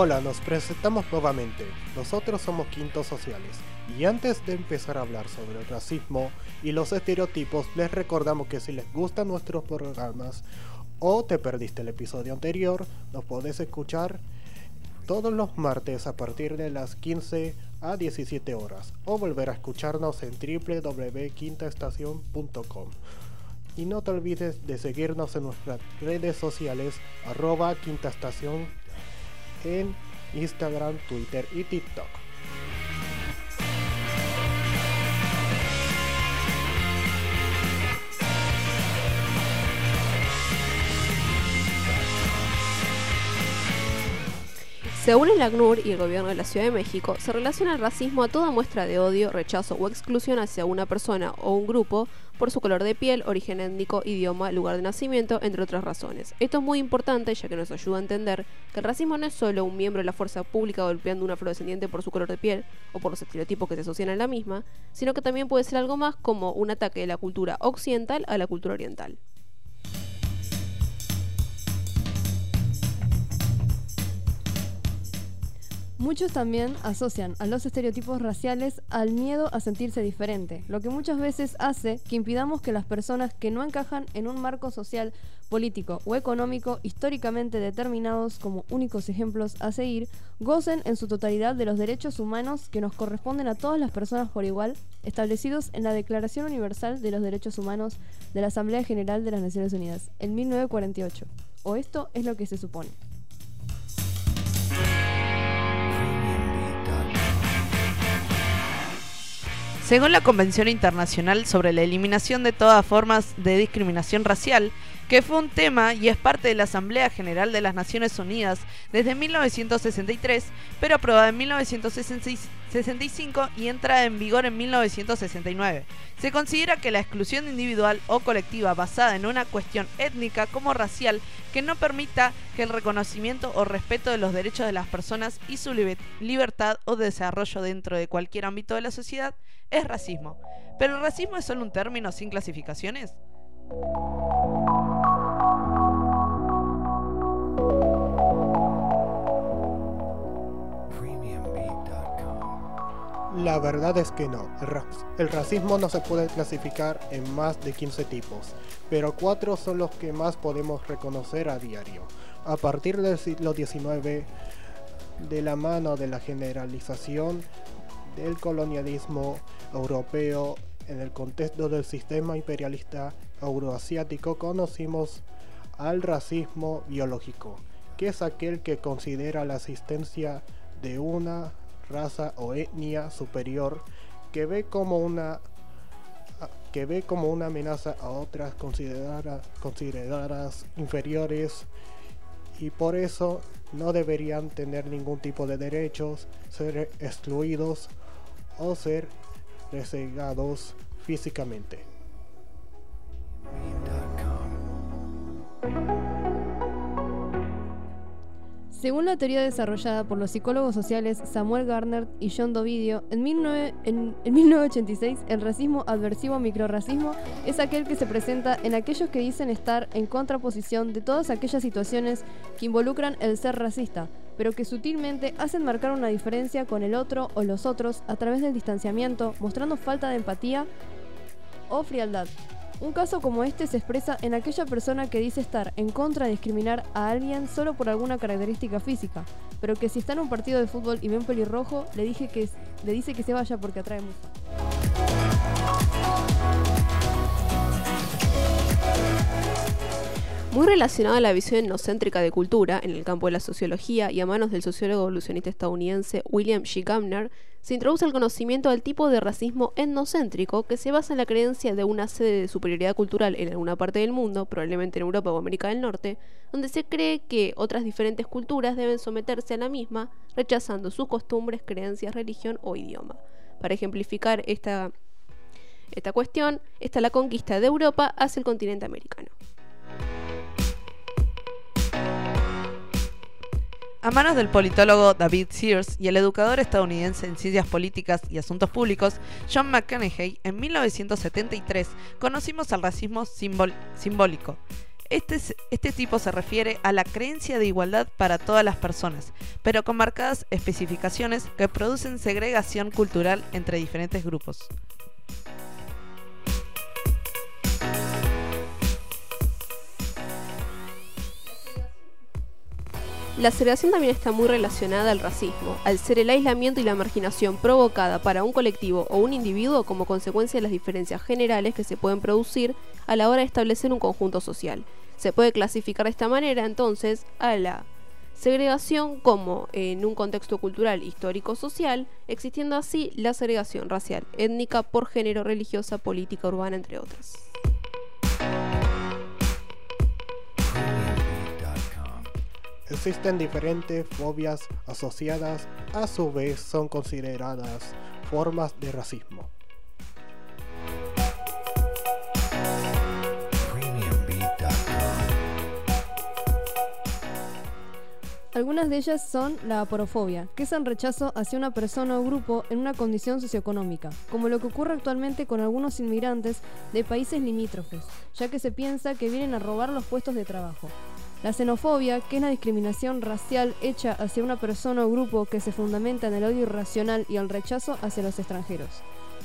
Hola, nos presentamos nuevamente. Nosotros somos Quintos Sociales. Y antes de empezar a hablar sobre el racismo y los estereotipos, les recordamos que si les gustan nuestros programas o te perdiste el episodio anterior, nos podés escuchar todos los martes a partir de las 15 a 17 horas o volver a escucharnos en www.quintaestación.com. Y no te olvides de seguirnos en nuestras redes sociales arroba en Instagram, Twitter y TikTok. Según el ACNUR y el gobierno de la Ciudad de México, se relaciona el racismo a toda muestra de odio, rechazo o exclusión hacia una persona o un grupo por su color de piel, origen étnico, idioma, lugar de nacimiento, entre otras razones. Esto es muy importante ya que nos ayuda a entender que el racismo no es solo un miembro de la fuerza pública golpeando a un afrodescendiente por su color de piel o por los estereotipos que se asocian a la misma, sino que también puede ser algo más como un ataque de la cultura occidental a la cultura oriental. Muchos también asocian a los estereotipos raciales al miedo a sentirse diferente, lo que muchas veces hace que impidamos que las personas que no encajan en un marco social, político o económico históricamente determinados como únicos ejemplos a seguir, gocen en su totalidad de los derechos humanos que nos corresponden a todas las personas por igual, establecidos en la Declaración Universal de los Derechos Humanos de la Asamblea General de las Naciones Unidas, en 1948. O esto es lo que se supone. Según la Convención Internacional sobre la Eliminación de todas formas de discriminación racial, que fue un tema y es parte de la Asamblea General de las Naciones Unidas desde 1963, pero aprobada en 1965 y entrada en vigor en 1969. Se considera que la exclusión individual o colectiva basada en una cuestión étnica como racial que no permita que el reconocimiento o respeto de los derechos de las personas y su libertad o desarrollo dentro de cualquier ámbito de la sociedad es racismo. ¿Pero el racismo es solo un término sin clasificaciones? La verdad es que no. El, racismo no se puede clasificar en más de 15 tipos, pero cuatro son los que más podemos reconocer a diario. A partir del siglo XIX, de la mano de la generalización del colonialismo europeo en el contexto del sistema imperialista euroasiático, conocimos al racismo biológico, que es aquel que considera la existencia de una raza o etnia superior que ve como una que ve como una amenaza a otras consideradas, consideradas inferiores y por eso no deberían tener ningún tipo de derechos, ser excluidos o ser resegados físicamente. Según la teoría desarrollada por los psicólogos sociales Samuel Garner y John Dovidio, en, 1986 el racismo adversivo microracismo es aquel que se presenta en aquellos que dicen estar en contraposición de todas aquellas situaciones que involucran el ser racista, pero que sutilmente hacen marcar una diferencia con el otro o los otros a través del distanciamiento, mostrando falta de empatía o frialdad. Un caso como este se expresa en aquella persona que dice estar en contra de discriminar a alguien solo por alguna característica física, pero que si está en un partido de fútbol y ve un pelirrojo, le, dice que se vaya porque atrae mucho. Muy relacionado a la visión etnocéntrica de cultura en el campo de la sociología y a manos del sociólogo evolucionista estadounidense William G. Gardner, se introduce el conocimiento del tipo de racismo etnocéntrico que se basa en la creencia de una sede de superioridad cultural en alguna parte del mundo, probablemente en Europa o América del Norte, donde se cree que otras diferentes culturas deben someterse a la misma, rechazando sus costumbres, creencias, religión o idioma. Para ejemplificar esta, esta cuestión, está la conquista de Europa hacia el continente americano. A manos del politólogo David Sears y el educador estadounidense en ciencias políticas y asuntos públicos John McConaughey, en 1973 conocimos al racismo simbólico. Este, es- este tipo se refiere a la creencia de igualdad para todas las personas, pero con marcadas especificaciones que producen segregación cultural entre diferentes grupos. La segregación también está muy relacionada al racismo, al ser el aislamiento y la marginación provocada para un colectivo o un individuo como consecuencia de las diferencias generales que se pueden producir a la hora de establecer un conjunto social. Se puede clasificar de esta manera entonces a la segregación como en un contexto cultural, histórico, social, existiendo así la segregación racial, étnica, por género, religiosa, política, urbana, entre otras. Existen diferentes fobias asociadas, a su vez son consideradas formas de racismo. Algunas de ellas son la aporofobia, que es el rechazo hacia una persona o grupo en una condición socioeconómica, como lo que ocurre actualmente con algunos inmigrantes de países limítrofes, ya que se piensa que vienen a robar los puestos de trabajo. La xenofobia, que es la discriminación racial hecha hacia una persona o grupo que se fundamenta en el odio irracional y el rechazo hacia los extranjeros.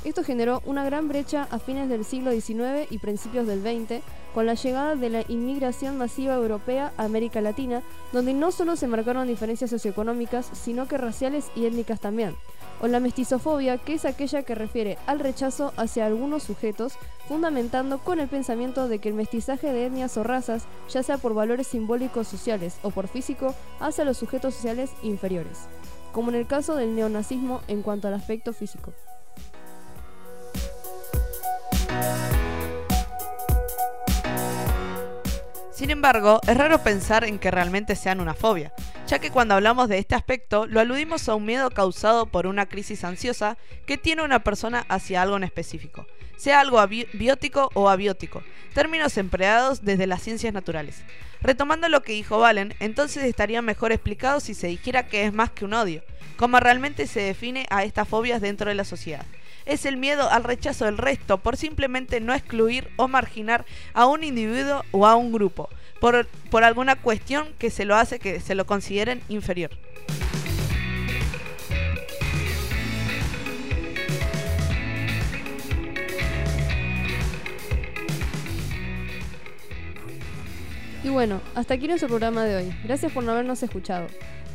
Esto generó una gran brecha a fines del siglo XIX y principios del XX, con la llegada de la inmigración masiva europea a América Latina, donde no solo se marcaron diferencias socioeconómicas, sino que raciales y étnicas también. O la mestizofobia, que es aquella que refiere al rechazo hacia algunos sujetos, fundamentando con el pensamiento de que el mestizaje de etnias o razas, ya sea por valores simbólicos sociales o por físico, hace a los sujetos sociales inferiores, como en el caso del neonazismo en cuanto al aspecto físico. Sin embargo, es raro pensar en que realmente sean una fobia, ya que cuando hablamos de este aspecto lo aludimos a un miedo causado por una crisis ansiosa que tiene una persona hacia algo en específico, sea algo biótico o abiótico, términos empleados desde las ciencias naturales. Retomando lo que dijo Valen, entonces estaría mejor explicado si se dijera que es más que un odio, como realmente se define a estas fobias dentro de la sociedad. Es el miedo al rechazo del resto por simplemente no excluir o marginar a un individuo o a un grupo, por, por alguna cuestión que se lo hace que se lo consideren inferior. Y bueno, hasta aquí nuestro programa de hoy. Gracias por no habernos escuchado.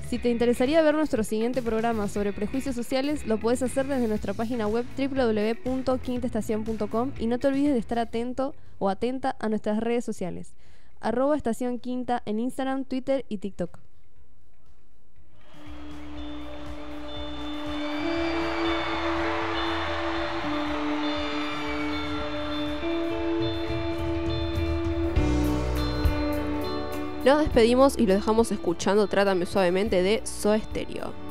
Si te interesaría ver nuestro siguiente programa sobre prejuicios sociales, lo puedes hacer desde nuestra página web www.quintaestacion.com y no te olvides de estar atento o atenta a nuestras redes sociales. Arroba Estación Quinta en Instagram, Twitter y TikTok. Nos despedimos y lo dejamos escuchando Trátame Suavemente de Stereo.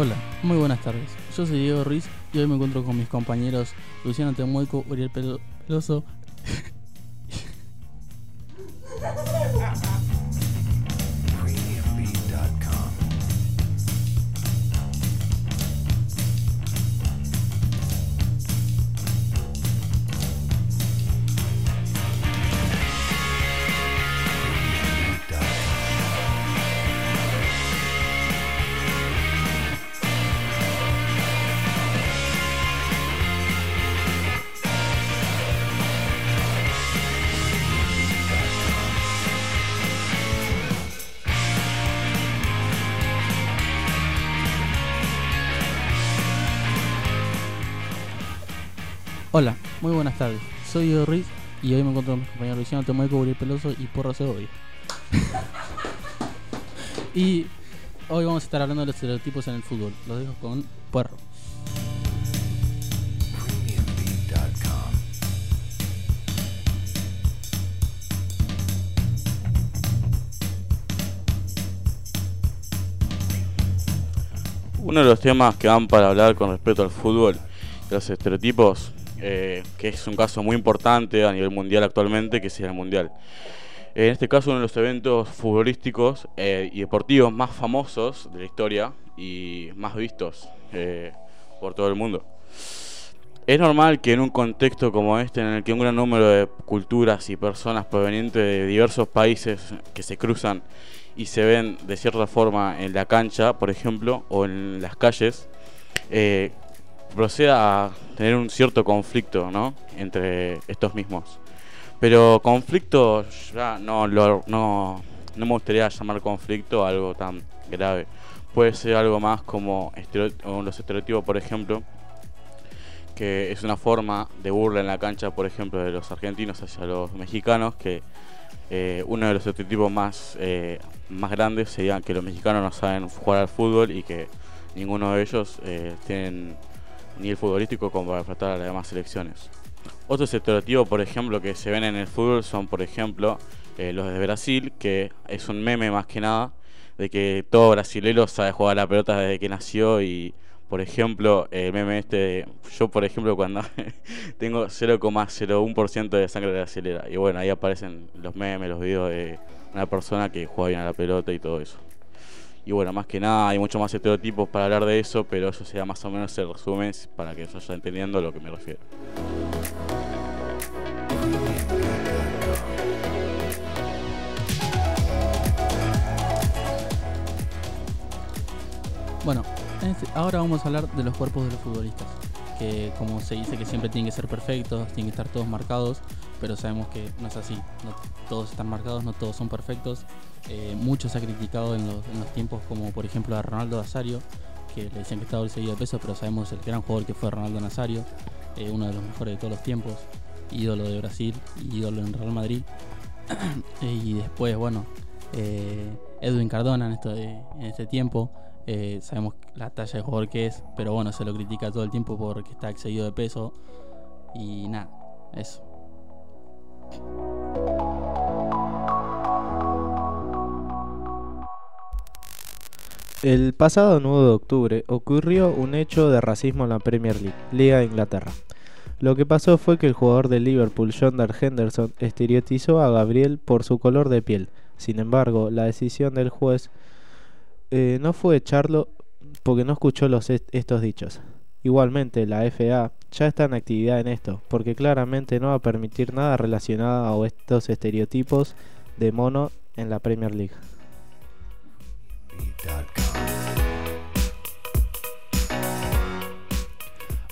Hola, muy buenas tardes. Yo soy Diego Ruiz y hoy me encuentro con mis compañeros Luciano Temueco, Uriel Pelo- Peloso. Muy buenas tardes. Soy Diego Ruiz y hoy me encuentro con mis compañeros Luciano Temueco, Uriel Peloso y Porro Segovia. y hoy vamos a estar hablando de los estereotipos en el fútbol. Los dejo con Puerro. Uno de los temas que van para hablar con respecto al fútbol, los estereotipos, eh, que es un caso muy importante a nivel mundial actualmente, que es el mundial. En este caso, uno de los eventos futbolísticos eh, y deportivos más famosos de la historia y más vistos eh, por todo el mundo. Es normal que en un contexto como este, en el que un gran número de culturas y personas provenientes de diversos países que se cruzan y se ven de cierta forma en la cancha, por ejemplo, o en las calles, eh, proceda a tener un cierto conflicto ¿no? entre estos mismos. Pero conflicto ya no, lo- no, no me gustaría llamar conflicto algo tan grave. Puede ser algo más como estereo- los estereotipos, por ejemplo, que es una forma de burla en la cancha, por ejemplo, de los argentinos hacia los mexicanos, que eh, uno de los estereotipos más, eh, más grandes sería que los mexicanos no saben jugar al fútbol y que ninguno de ellos eh, tienen nivel futbolístico como para enfrentar a las demás selecciones. Otros estereotipos, por ejemplo, que se ven en el fútbol son, por ejemplo, eh, los de Brasil, que es un meme más que nada, de que todo brasilero sabe jugar a la pelota desde que nació y, por ejemplo, el meme este, de- yo por ejemplo cuando tengo 0,01% de sangre brasilera y bueno, ahí aparecen los memes, los videos de una persona que juega bien a la pelota y todo eso. Y bueno, más que nada hay muchos más estereotipos para hablar de eso, pero eso sería más o menos el resumen para que se vaya entendiendo a lo que me refiero. Bueno, en este- ahora vamos a hablar de los cuerpos de los futbolistas. Que como se dice que siempre tienen que ser perfectos, tienen que estar todos marcados, pero sabemos que no es así. No todos están marcados, no todos son perfectos. Eh, mucho se ha criticado en los, tiempos como por ejemplo a Ronaldo Nazario, que le decían que estaba seguido de peso, pero sabemos el gran jugador que fue Ronaldo Nazario, eh, uno de los mejores de todos los tiempos, ídolo de Brasil, ídolo en Real Madrid. y después, bueno, eh, Edwin Cardona en, este tiempo. Eh, sabemos la talla de jugador que es, pero bueno, se lo critica todo el tiempo porque está excedido de peso. Y nada, eso. El pasado 9 de octubre ocurrió un hecho de racismo en la Premier League, Liga de Inglaterra. Lo que pasó fue que el jugador de Liverpool, John Dar Henderson, estereotizó a Gabriel por su color de piel. Sin embargo, la decisión del juez eh, no fue echarlo porque no escuchó estos dichos. Igualmente, la FA ya está en actividad en esto, porque claramente no va a permitir nada relacionado a estos estereotipos de mono en la Premier League.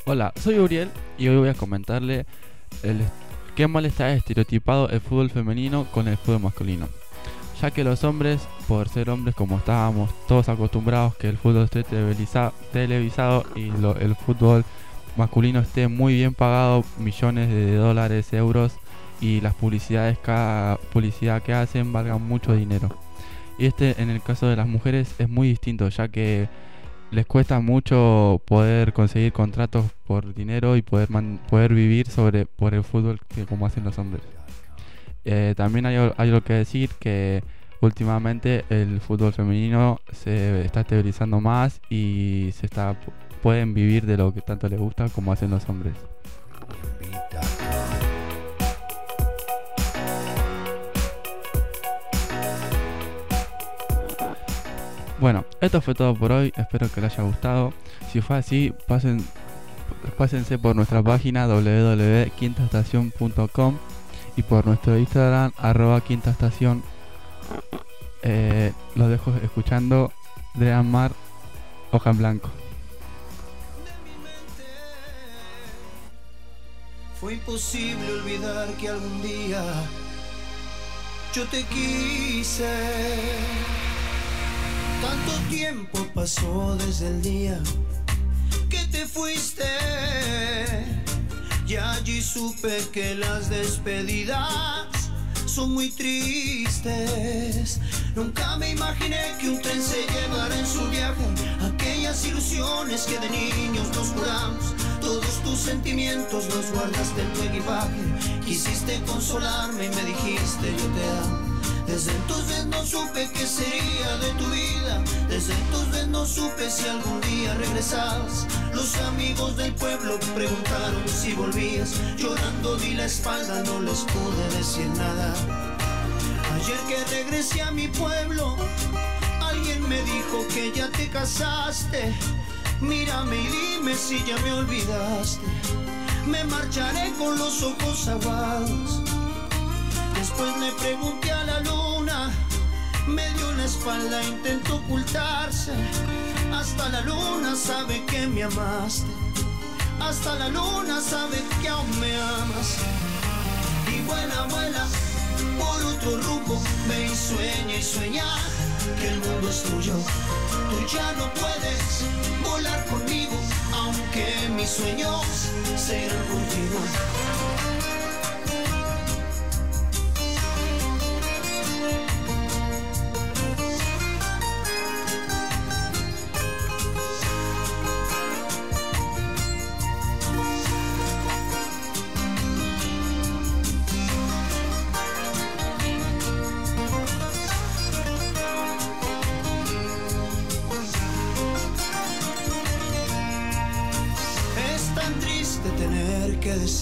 Hola, soy Uriel y hoy voy a comentarle el qué mal está estereotipado el fútbol femenino con el fútbol masculino. Ya que los hombres, por ser hombres como estábamos todos acostumbrados que el fútbol esté televisa- televisado y el fútbol masculino esté muy bien pagado, millones de dólares, euros y las publicidades, cada publicidad que hacen valgan mucho dinero. Y este en el caso de las mujeres es muy distinto ya que les cuesta mucho poder conseguir contratos por dinero y poder vivir sobre por el fútbol que como hacen los hombres. Eh, también hay, hay algo que decir que últimamente el fútbol femenino se está estabilizando más y se está pueden vivir de lo que tanto les gusta como hacen los hombres. Bueno, esto fue todo por hoy, espero que les haya gustado. Si fue así, pasen, pásense por nuestra página www.quintaestacion.com y por nuestro Instagram arroba quintaestación. Eh, los dejo escuchando de Mar Hoja en Blanco. Fue imposible olvidar que algún día yo te quise. Tanto tiempo pasó desde el día que te fuiste. Y allí supe que las despedidas son muy tristes. Nunca me imaginé que un tren se llevara en su viaje aquellas ilusiones que de niños nos juramos. Todos tus sentimientos los guardaste en tu equipaje. Quisiste consolarme y me dijiste yo te amo. Desde entonces no supe qué sería de tu vida. Desde entonces no supe si algún día regresabas. Los amigos del pueblo preguntaron si volvías. Llorando di la espalda, no les pude decir nada. Ayer que regresé a mi pueblo, me dijo que ya te casaste. Mírame y dime si ya me olvidaste. Me marcharé con los ojos aguados. Después le pregunté a la luna, me dio la espalda, intentó ocultarse. Hasta la luna sabe que me amaste. Hasta la luna sabe que aún me amas. Y buena vuela por otro rumbo, ve y sueña y sueña que el mundo es tuyo. Tú ya no puedes volar conmigo, aunque mis sueños serán contigo.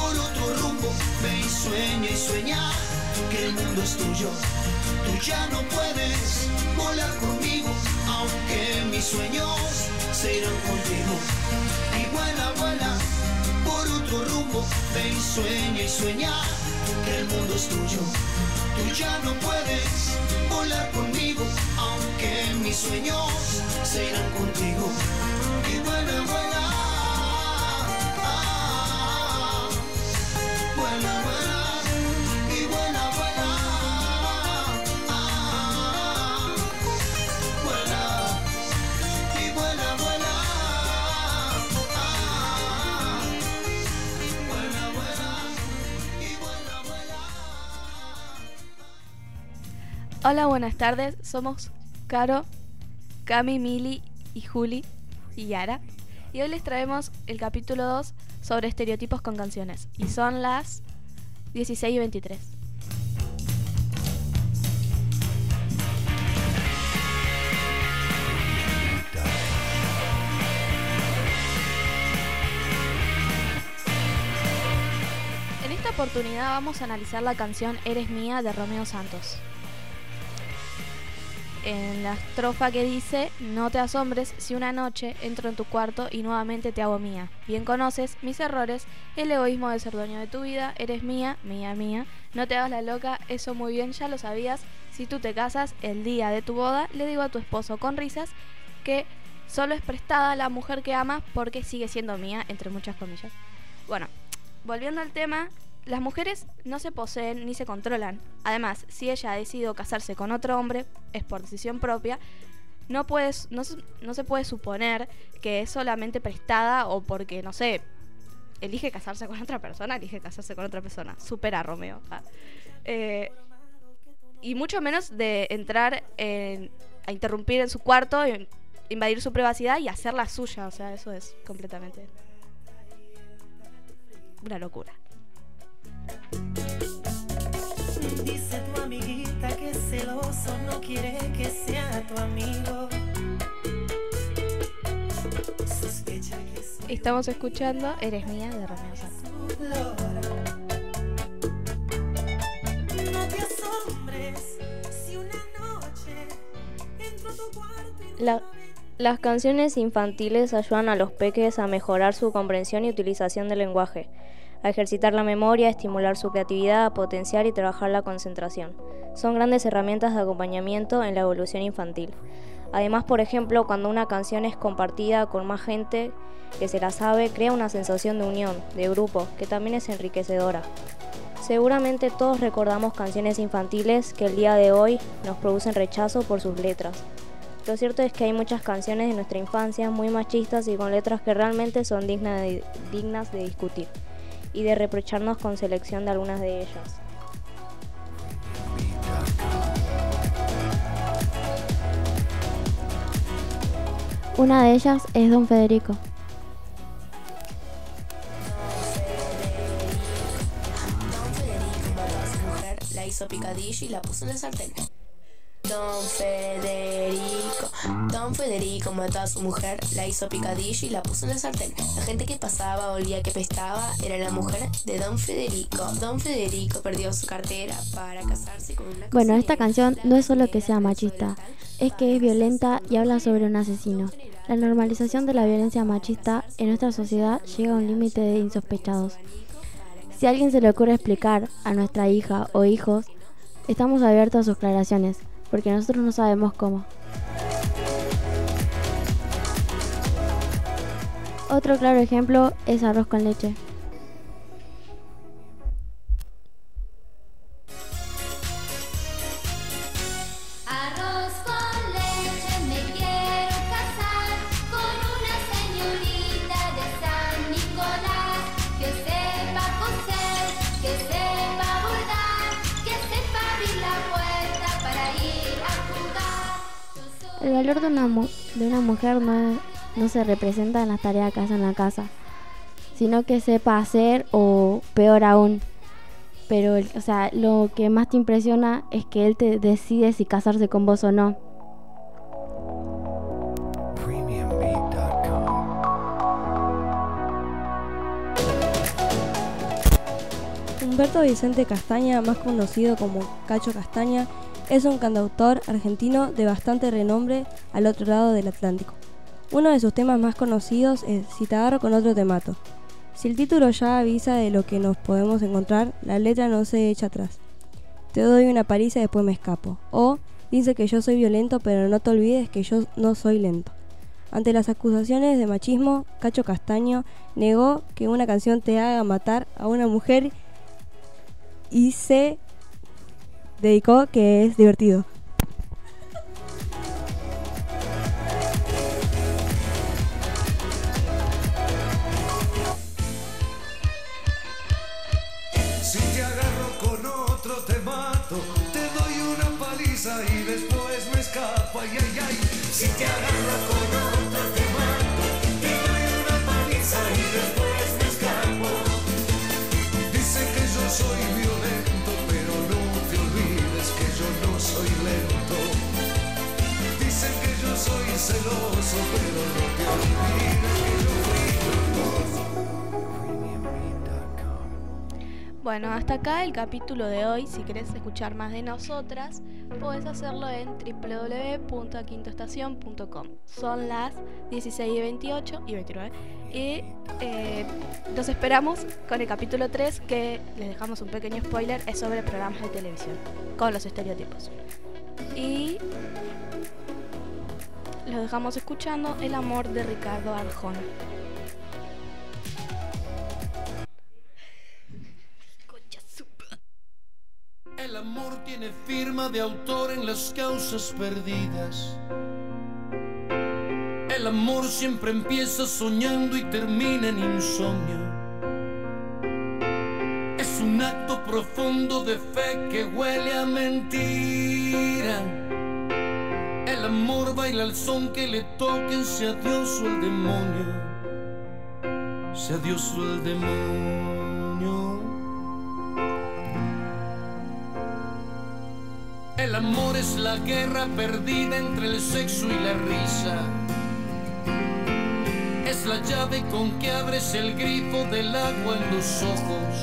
por otro rumbo, ve y sueña y sueña que el mundo es tuyo. Tú ya no puedes volar conmigo, aunque mis sueños se irán contigo. Y vuela, vuela por otro rumbo, ve y sueña y sueña que el mundo es tuyo. Tú ya no puedes volar conmigo, aunque mis sueños se irán contigo. Y vuela, vuela. Hola, buenas tardes. Somos Caro, Cami, Mili y Juli y Yara. Y hoy les traemos el capítulo 2 sobre estereotipos con canciones. Y son las 16 y 23. En esta oportunidad vamos a analizar la canción Eres mía de Romeo Santos. En la estrofa que dice, no te asombres si una noche entro en tu cuarto y nuevamente te hago mía. Bien conoces mis errores, el egoísmo de ser dueño de tu vida, eres mía, mía, mía. No te hagas la loca, eso muy bien ya lo sabías. Si tú te casas el día de tu boda, le digo a tu esposo con risas que solo es prestada la mujer que amas porque sigue siendo mía, entre muchas comillas. Bueno, volviendo al tema, las mujeres no se poseen ni se controlan. Además, si ella ha decidido casarse con otro hombre, es por decisión propia, no, puedes, no, se- no se puede suponer que es solamente prestada o porque, no sé, elige casarse con otra persona, elige casarse con otra persona. Supera Romeo. Ah. Eh, y mucho menos de entrar en- a interrumpir en su cuarto, invadir su privacidad y hacerla suya. O sea, eso es completamente una locura. Dice tu amiguita que celoso no quiere que sea tu amigo. Sospecha que es Estamos escuchando Eres mía de Romeo La- las canciones infantiles ayudan a los peques a mejorar su comprensión y utilización del lenguaje, a ejercitar la memoria, estimular su creatividad, potenciar y trabajar la concentración. Son grandes herramientas de acompañamiento en la evolución infantil. Además, por ejemplo, cuando una canción es compartida con más gente que se la sabe, crea una sensación de unión, de grupo, que también es enriquecedora. Seguramente todos recordamos canciones infantiles que el día de hoy nos producen rechazo por sus letras. Lo cierto es que hay muchas canciones de nuestra infancia muy machistas y con letras que realmente son dignas de discutir y de reprocharnos con selección de algunas de ellas. Una de ellas es Don Federico. Don Federico mató a su mujer, la hizo picadillo y la puso en el sartén. Don Federico, Don Federico mató a su mujer, la hizo picadillo y la puso en el sartén. La gente que pasaba olía que pestaba, era la mujer de Don Federico. Don Federico perdió su cartera para casarse con una Bueno, esta canción no es solo que sea machista, es que es violenta y habla sobre un asesino. La normalización de la violencia machista en nuestra sociedad llega a un límite de insospechados. Si a alguien se le ocurre explicar a nuestra hija o hijos, estamos abiertos a sus aclaraciones, porque nosotros no sabemos cómo. Otro claro ejemplo es arroz con leche. Se representa en las tareas que hace en la casa, sino que sepa hacer o, peor aún, pero, o sea, lo que más te impresiona es que él te decide si casarse con vos o no. Humberto Vicente Castaña, más conocido como Cacho Castaña, es un cantautor argentino de bastante renombre al otro lado del Atlántico. Uno de sus temas más conocidos es Si te agarro con otro te mato. Si el título ya avisa de lo que nos podemos encontrar, la letra no se echa atrás. Te doy una paliza y después me escapo. O dice que yo soy violento, pero no te olvides que yo no soy lento. Ante las acusaciones de machismo, Cacho Castaño negó que una canción te haga matar a una mujer y se dedicó que es divertido. Y después me escapa. Ay, ay, ay. Si te agarro con otro te mato, te doy una paliza y después me escapo. Dicen que yo soy violento, pero no te olvides que yo no soy lento. Dicen que yo soy celoso, pero no te olvides que yo Bueno, hasta acá el capítulo de hoy. Si querés escuchar más de nosotras, podés hacerlo en www.quintoestación.com. Son las 16 y 28 y 29. Y eh, los esperamos con el capítulo 3, que les dejamos un pequeño spoiler, es sobre programas de televisión, con los estereotipos. Y los dejamos escuchando El amor de Ricardo Arjona. De autor en las causas perdidas. El amor siempre empieza soñando y termina en insomnio. Es un acto profundo de fe que huele a mentira. El amor baila al son que le toquen, sea Dios o el demonio. Sea Dios o el demonio. El amor es la guerra perdida entre el sexo y la risa. Es la llave con que abres el grifo del agua en los ojos.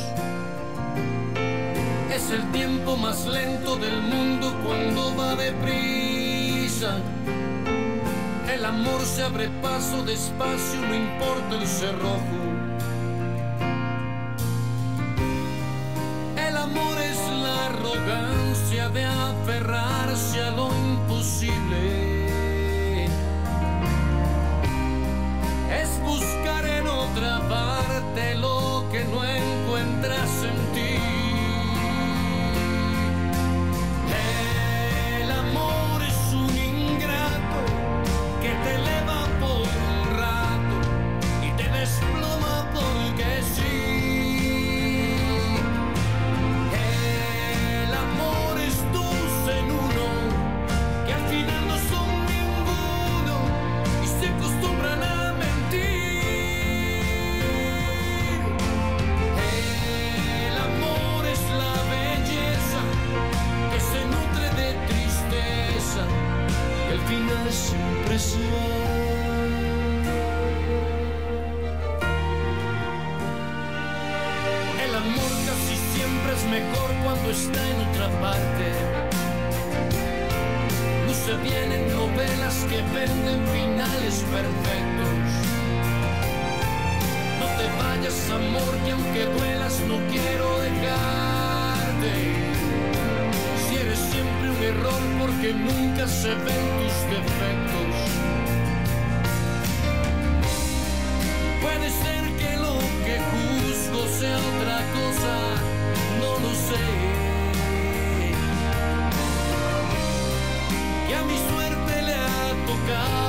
Es el tiempo más lento del mundo cuando va deprisa. El amor se abre paso despacio, no importa el cerrojo. Imposible. Mi suerte le ha tocado